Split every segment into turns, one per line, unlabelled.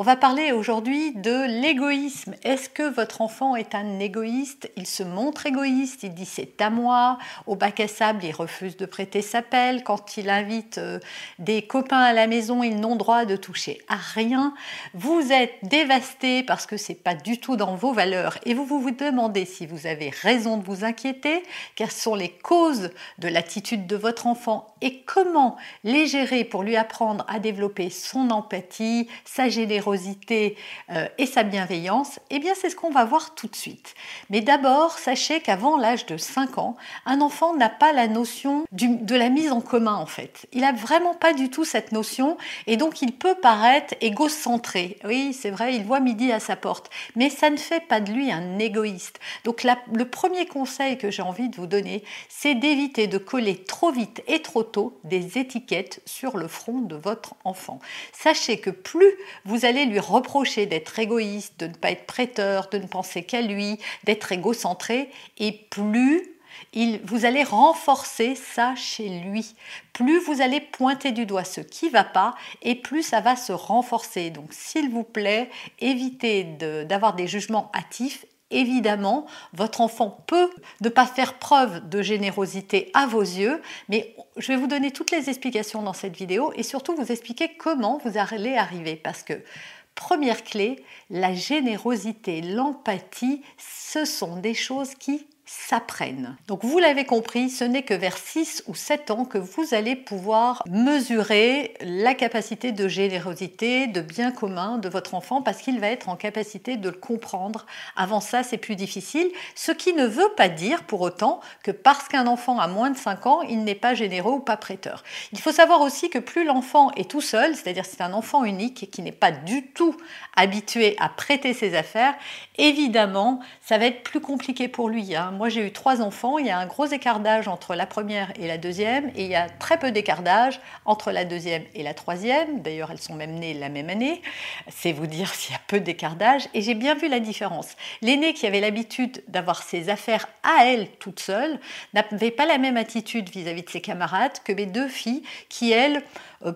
On va parler aujourd'hui de l'égoïsme. Est-ce que votre enfant est un égoïste? Il se montre égoïste, il dit c'est à moi. Au bac à sable, il refuse de prêter sa pelle. Quand il invite euh, des copains à la maison, ils n'ont droit de toucher à rien. Vous êtes dévasté parce que c'est pas du tout dans vos valeurs et vous vous, vous demandez si vous avez raison de vous inquiéter, quelles sont les causes de l'attitude de votre enfant et comment les gérer pour lui apprendre à développer son empathie, sa générosité euh, et sa bienveillance, eh bien c'est ce qu'on va voir tout de suite. Mais d'abord, sachez qu'avant l'âge de 5 ans, un enfant n'a pas la notion de la mise en commun en fait. Il n'a vraiment pas du tout cette notion et donc il peut paraître égocentré. Oui, c'est vrai, il voit midi à sa porte, mais ça ne fait pas de lui un égoïste. Donc le premier conseil que j'ai envie de vous donner, c'est d'éviter de coller trop vite et trop tôt des étiquettes sur le front de votre enfant. Sachez que plus vous allez lui reprocher d'être égoïste, de ne pas être prêteur, de ne penser qu'à lui, d'être égocentré, et plus il, vous allez renforcer ça chez lui. Plus vous allez pointer du doigt ce qui ne va pas, et plus ça va se renforcer. Donc s'il vous plaît, évitez d'avoir des jugements hâtifs Évidemment, votre enfant peut ne pas faire preuve de générosité à vos yeux, mais je vais vous donner toutes les explications dans cette vidéo et surtout vous expliquer comment vous allez arriver. Parce que, première clé, la générosité, l'empathie, ce sont des choses qui s'apprennent. Donc vous l'avez compris, ce n'est que vers 6 ou 7 ans que vous allez pouvoir mesurer la capacité de générosité, de bien commun de votre enfant parce qu'il va être en capacité de le comprendre. Avant ça, c'est plus difficile, ce qui ne veut pas dire pour autant que parce qu'un enfant a moins de 5 ans, il n'est pas généreux ou pas prêteur. Il faut savoir aussi que plus l'enfant est tout seul, c'est-à-dire c'est un enfant unique qui n'est pas du tout habitué à prêter ses affaires, évidemment, ça va être plus compliqué pour lui. Hein. Moi, j'ai eu trois enfants. Il y a un gros écart d'âge entre la première et la deuxième. Et il y a très peu d'écart d'âge entre la deuxième et la troisième. D'ailleurs, elles sont même nées la même année. C'est vous dire s'il y a peu d'écart d'âge. Et j'ai bien vu la différence. L'aînée qui avait l'habitude d'avoir ses affaires à elle toute seule n'avait pas la même attitude vis-à-vis de ses camarades que mes deux filles qui, elles,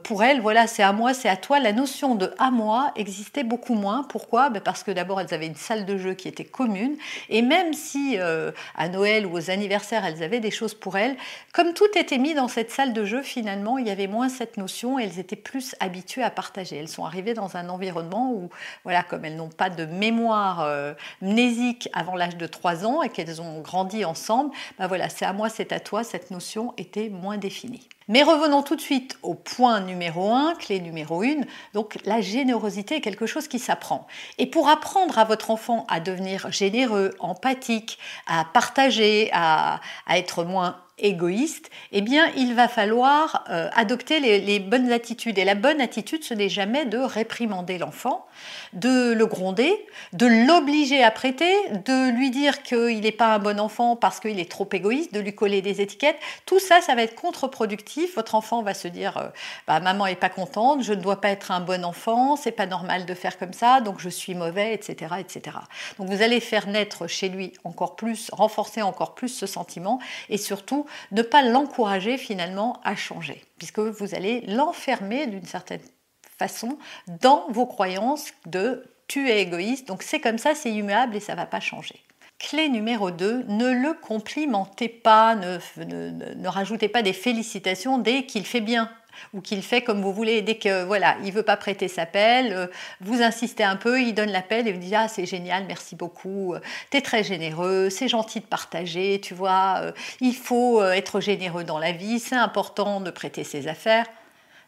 pour elles, voilà, c'est à moi, c'est à toi. La notion de à moi existait beaucoup moins. Pourquoi? Ben, Parce que d'abord, elles avaient une salle de jeu qui était commune. Et même si euh, à Noël ou aux anniversaires, elles avaient des choses pour elles. Comme tout était mis dans cette salle de jeu, finalement, il y avait moins cette notion et elles étaient plus habituées à partager. Elles sont arrivées dans un environnement où, voilà, comme elles n'ont pas de mémoire euh, mnésique avant l'âge de 3 ans et qu'elles ont grandi ensemble, ben voilà, c'est à moi, c'est à toi, cette notion était moins définie. Mais revenons tout de suite au point numéro 1, clé numéro 1. Donc la générosité est quelque chose qui s'apprend. Et pour apprendre à votre enfant à devenir généreux, empathique, à partager, à, à être moins égoïste, eh bien, il va falloir euh, adopter les, bonnes attitudes. Et la bonne attitude, ce n'est jamais de réprimander l'enfant, de le gronder, de l'obliger à prêter, de lui dire qu'il n'est pas un bon enfant parce qu'il est trop égoïste, de lui coller des étiquettes. Tout ça, ça va être contre-productif. Votre enfant va se dire, euh, bah, maman est pas contente, je ne dois pas être un bon enfant, c'est pas normal de faire comme ça, donc je suis mauvais, etc., etc. Donc vous allez faire naître chez lui encore plus, renforcer encore plus ce sentiment et surtout ne pas l'encourager finalement à changer, puisque vous allez l'enfermer d'une certaine façon dans vos croyances de tu es égoïste, donc c'est comme ça, c'est immuable et ça ne va pas changer. Clé numéro 2, ne le complimentez pas, ne, ne rajoutez pas des félicitations dès qu'il fait bien ou qu'il fait comme vous voulez. Dès que voilà, il veut pas prêter sa pelle, euh, vous insistez un peu, il donne la pelle et vous dites ah c'est génial, merci beaucoup, euh, tu es très généreux, c'est gentil de partager, tu vois, euh, il faut être généreux dans la vie, c'est important de prêter ses affaires.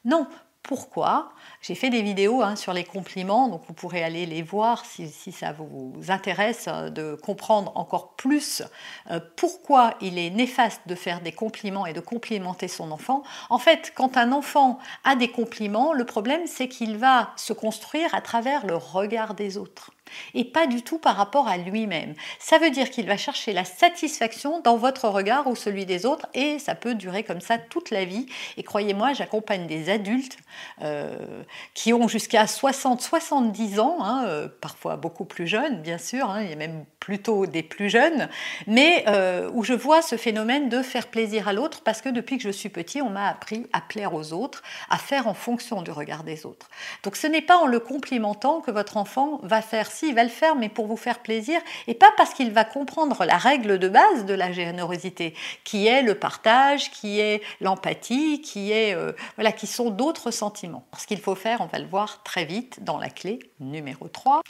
Non, pourquoi. J'ai fait des vidéos hein, sur les compliments, donc vous pourrez aller les voir si, ça vous intéresse euh, de comprendre encore plus euh, pourquoi il est néfaste de faire des compliments et de complimenter son enfant. En fait, quand un enfant a des compliments, le problème c'est qu'il va se construire à travers le regard des autres et pas du tout par rapport à lui-même. Ça veut dire qu'il va chercher la satisfaction dans votre regard ou celui des autres et ça peut durer comme ça toute la vie. Et croyez-moi, j'accompagne des adultes euh, qui ont jusqu'à 60-70 ans, hein, euh, parfois beaucoup plus jeunes bien sûr, il y a même plutôt des plus jeunes, mais euh, où je vois ce phénomène de faire plaisir à l'autre parce que depuis que je suis petit, on m'a appris à plaire aux autres, à faire en fonction du regard des autres. Donc ce n'est pas en le complimentant que votre enfant va faire si, il va le faire, mais pour vous faire plaisir, et pas parce qu'il va comprendre la règle de base de la générosité, qui est le partage, qui est l'empathie, qui est euh, voilà, qui sont d'autres sentiments. Ce qu'il faut faire, on va le voir très vite dans la clé numéro 3.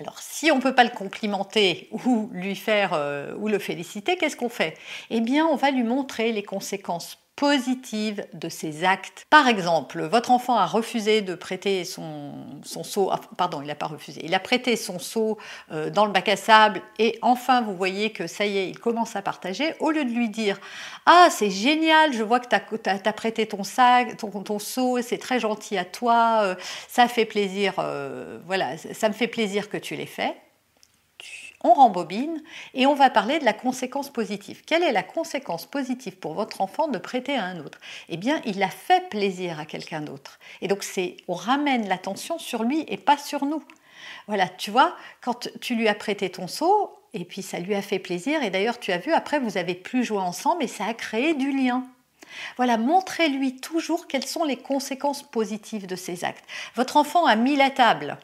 Alors, si on ne peut pas le complimenter ou lui faire euh, ou le féliciter, qu'est-ce qu'on fait? Eh bien, on va lui montrer les conséquences positive de ses actes. Par exemple, votre enfant a refusé de prêter son, son seau, ah, pardon, il n'a pas refusé, il a prêté son seau euh, dans le bac à sable et enfin vous voyez que ça y est, il commence à partager, au lieu de lui dire Ah, c'est génial, je vois que tu as, prêté ton sac, ton, ton seau, c'est très gentil à toi, euh, ça fait plaisir, euh, voilà, ça me fait plaisir que tu l'aies fait on rembobine et on va parler de la conséquence positive. Quelle est la conséquence positive pour votre enfant de prêter à un autre? Eh bien, il a fait plaisir à quelqu'un d'autre. Et donc, c'est on ramène l'attention sur lui et pas sur nous. Voilà, tu vois, quand tu lui as prêté ton seau, et puis ça lui a fait plaisir, et d'ailleurs, tu as vu, après, vous avez plus joué ensemble et ça a créé du lien. Voilà, montrez-lui toujours quelles sont les conséquences positives de ces actes. Votre enfant a mis la table.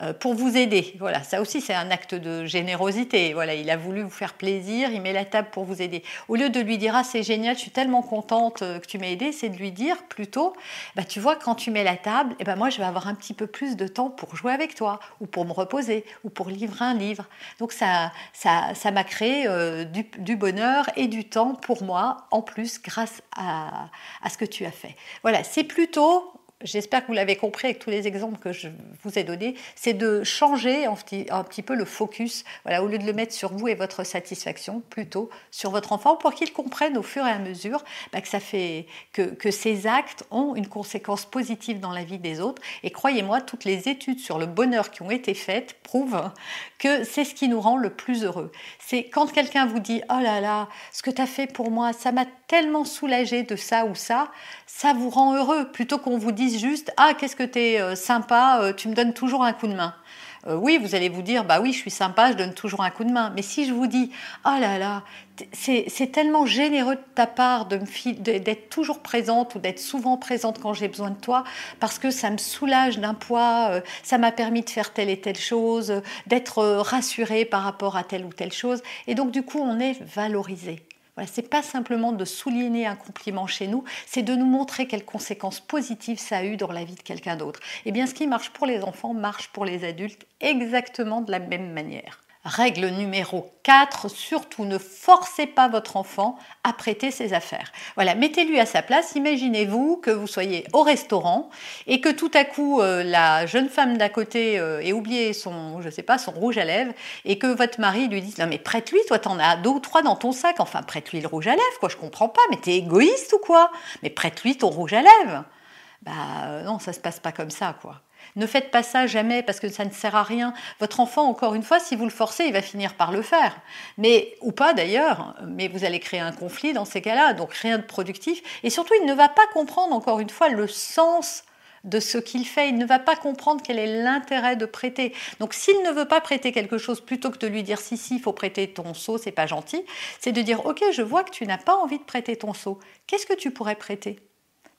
Euh, pour vous aider. Voilà, ça aussi c'est un acte de générosité. Voilà, il a voulu vous faire plaisir, il met la table pour vous aider. Au lieu de lui dire ah c'est génial, je suis tellement contente euh, que tu m'as aidé, c'est de lui dire plutôt bah tu vois quand tu mets la table, eh ben moi je vais avoir un petit peu plus de temps pour jouer avec toi ou pour me reposer ou pour lire un livre. Donc ça ça ça m'a créé euh, du, du, bonheur et du temps pour moi en plus grâce à, à ce que tu as fait. Voilà, c'est plutôt j'espère que vous l'avez compris avec tous les exemples que je vous ai donnés, c'est de changer un petit, peu le focus, voilà, au lieu de le mettre sur vous et votre satisfaction, plutôt sur votre enfant, pour qu'il comprenne au fur et à mesure bah, que, ça fait, que, que ces actes ont une conséquence positive dans la vie des autres. Et croyez-moi, toutes les études sur le bonheur qui ont été faites prouvent que c'est ce qui nous rend le plus heureux. C'est quand quelqu'un vous dit Oh là là, ce que tu as fait pour moi, ça m'a tellement soulagé de ça ou ça, ça vous rend heureux plutôt qu'on vous dise juste Ah, qu'est-ce que tu es euh, sympa, euh, tu me donnes toujours un coup de main. Euh, oui, vous allez vous dire, bah oui, je suis sympa, je donne toujours un coup de main. Mais si je vous dis, oh là là, c'est tellement généreux de ta part d'être toujours présente ou d'être souvent présente quand j'ai besoin de toi, parce que ça me soulage d'un poids, ça m'a permis de faire telle et telle chose, d'être rassurée par rapport à telle ou telle chose. Et donc, du coup, on est valorisé. Voilà, c'est pas simplement de souligner un compliment chez nous, c'est de nous montrer quelles conséquences positives ça a eu dans la vie de quelqu'un d'autre. Et eh bien, ce qui marche pour les enfants marche pour les adultes exactement de la même manière. Règle numéro 4, surtout ne forcez pas votre enfant à prêter ses affaires. Voilà, mettez-lui à sa place. Imaginez-vous que vous soyez au restaurant et que tout à coup euh, la jeune femme d'à côté euh, ait oublié son, je sais pas, son rouge à lèvres et que votre mari lui dise non mais prête-lui, toi t'en as deux ou trois dans ton sac. Enfin prête-lui le rouge à lèvres, quoi. Je comprends pas, mais t'es égoïste ou quoi? Mais prête-lui ton rouge à lèvres. Bah euh, non, ça se passe pas comme ça, quoi. Ne faites pas ça jamais parce que ça ne sert à rien. Votre enfant, encore une fois, si vous le forcez, il va finir par le faire. Mais, ou pas d'ailleurs, mais vous allez créer un conflit dans ces cas-là, donc rien de productif. Et surtout, il ne va pas comprendre, encore une fois, le sens de ce qu'il fait. Il ne va pas comprendre quel est l'intérêt de prêter. Donc s'il ne veut pas prêter quelque chose, plutôt que de lui dire si si, il faut prêter ton seau, c'est pas gentil, c'est de dire ok, je vois que tu n'as pas envie de prêter ton seau. Qu'est-ce que tu pourrais prêter?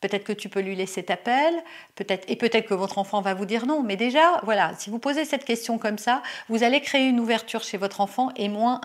Peut-être que tu peux lui laisser appel, peut-être et peut-être que votre enfant va vous dire non. Mais déjà, voilà, si vous posez cette question comme ça, vous allez créer une ouverture chez votre enfant et moins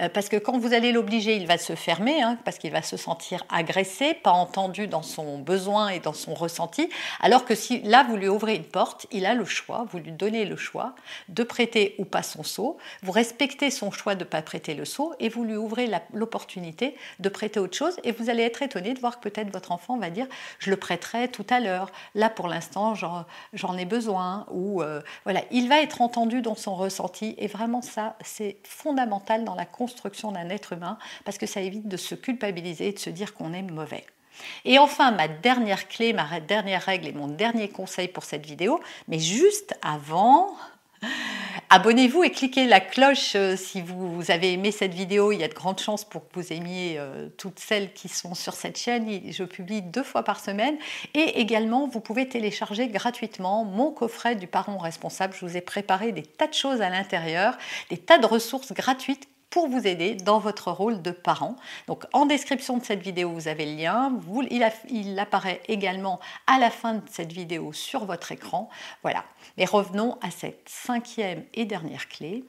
euh, parce que quand vous allez l'obliger, il va se fermer hein, parce qu'il va se sentir agressé, pas entendu dans son besoin et dans son ressenti. Alors que si là vous lui ouvrez une porte, il a le choix, vous lui donnez le choix de prêter ou pas son seau, vous respectez son choix de ne pas prêter le seau et vous lui ouvrez l'opportunité de prêter autre chose et vous allez être étonné de voir que peut-être votre enfant va dire je le prêterai tout à l'heure. Là, pour l'instant, j'en ai besoin. Ou euh, voilà, il va être entendu dans son ressenti. Et vraiment, ça, c'est fondamental dans la construction d'un être humain parce que ça évite de se culpabiliser et de se dire qu'on est mauvais. Et enfin, ma dernière clé, ma dernière règle et mon dernier conseil pour cette vidéo, mais juste avant, Abonnez-vous et cliquez la cloche euh, si vous avez aimé cette vidéo. Il y a de grandes chances pour que vous aimiez euh, toutes celles qui sont sur cette chaîne. Je publie deux fois par semaine. Et également, vous pouvez télécharger gratuitement mon coffret du parent responsable. Je vous ai préparé des tas de choses à l'intérieur, des tas de ressources gratuites pour vous aider dans votre rôle de parent. Donc en description de cette vidéo, vous avez le lien. il, apparaît également à la fin de cette vidéo sur votre écran. Voilà. Mais revenons à cette cinquième et dernière clé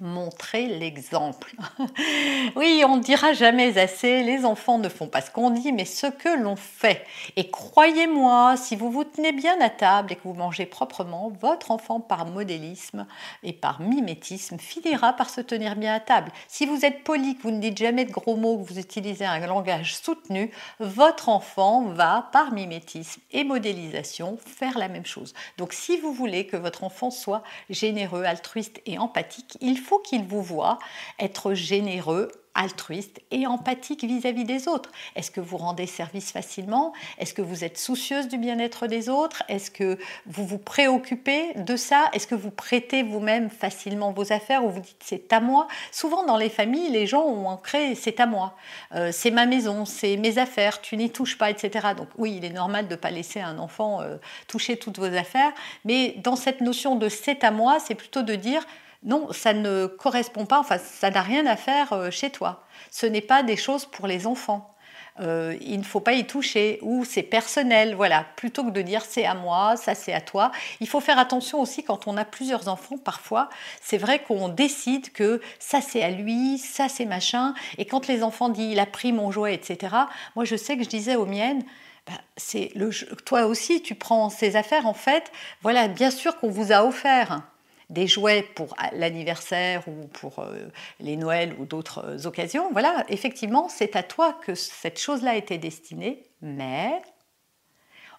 montrer l'exemple. oui, on ne dira jamais assez, les enfants ne font pas ce qu'on dit, mais ce que l'on fait. Et croyez-moi, si vous vous tenez bien à table et que vous mangez proprement, votre enfant par modélisme et par mimétisme finira par se tenir bien à table. Si vous êtes poli, que vous ne dites jamais de gros mots, que vous utilisez un langage soutenu, votre enfant va par mimétisme et modélisation faire la même chose. Donc si vous voulez que votre enfant soit généreux, altruiste et empathique, il faut qu'il vous voit être généreux, altruiste et empathique vis-à-vis des autres. Est-ce que vous rendez service facilement? Est-ce que vous êtes soucieuse du bien-être des autres? Est-ce que vous vous préoccupez de ça? Est-ce que vous prêtez vous-même facilement vos affaires ou vous dites c'est à moi? Souvent dans les familles, les gens ont ancré c'est à moi, euh, c'est ma maison, c'est mes affaires, tu n'y touches pas, etc. Donc oui, il est normal de ne pas laisser un enfant euh, toucher toutes vos affaires, mais dans cette notion de c'est à moi, c'est plutôt de dire non, ça ne correspond pas, enfin, ça n'a rien à faire euh, chez toi. Ce n'est pas des choses pour les enfants. Euh, il ne faut pas y toucher ou c'est personnel, voilà, plutôt que de dire c'est à moi, ça c'est à toi. Il faut faire attention aussi quand on a plusieurs enfants, parfois, c'est vrai qu'on décide que ça c'est à lui, ça c'est machin, et quand les enfants disent il a pris mon jouet, etc., moi je sais que je disais aux miennes, bah, c'est le toi aussi tu prends ces affaires en fait, voilà, bien sûr qu'on vous a offert des jouets pour l'anniversaire ou pour euh, les Noëls ou d'autres euh, occasions, voilà, effectivement, c'est à toi que cette chose-là était destinée, mais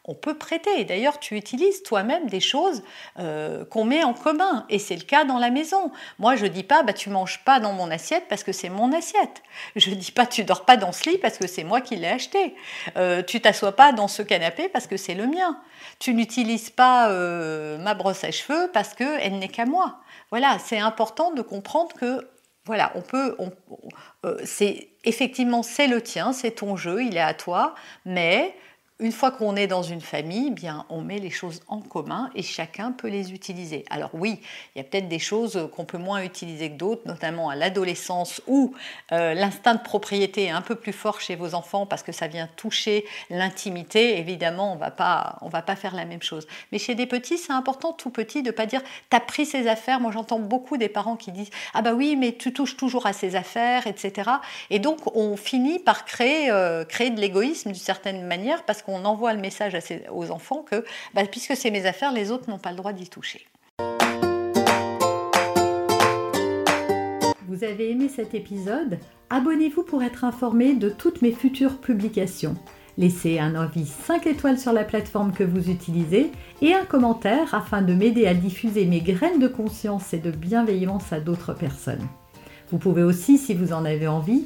on peut prêter. D'ailleurs, tu utilises toi-même des choses euh, qu'on met en commun. Et c'est le cas dans la maison. Moi, je dis pas, bah, tu manges pas dans mon assiette parce que c'est mon assiette. Je dis pas, tu dors pas dans ce lit parce que c'est moi qui l'ai acheté. Euh, tu t'assois pas dans ce canapé parce que c'est le mien. Tu n'utilises pas euh, ma brosse à cheveux parce qu'elle n'est qu'à moi. Voilà, c'est important de comprendre que voilà, on peut, c'est effectivement c'est le tien, c'est ton jeu, il est à toi, mais une fois qu'on est dans une famille, bien, on met les choses en commun et chacun peut les utiliser. Alors oui, il y a peut-être des choses qu'on peut moins utiliser que d'autres, notamment à l'adolescence où euh, l'instinct de propriété est un peu plus fort chez vos enfants parce que ça vient toucher l'intimité. Évidemment, on va pas, on va pas faire la même chose. Mais chez des petits, c'est important tout petit de pas dire t'as pris ses affaires? Moi, j'entends beaucoup des parents qui disent ah bah oui, mais tu touches toujours à ses affaires, etc. Et donc, on finit par créer, euh, créer de l'égoïsme d'une certaine manière parce qu'on envoie le message aux enfants que bah, puisque c'est mes affaires, les autres n'ont pas le droit d'y toucher.
Vous avez aimé cet épisode? Abonnez-vous pour être informé de toutes mes futures publications. Laissez un avis 5 étoiles sur la plateforme que vous utilisez et un commentaire afin de m'aider à diffuser mes graines de conscience et de bienveillance à d'autres personnes. Vous pouvez aussi, si vous en avez envie,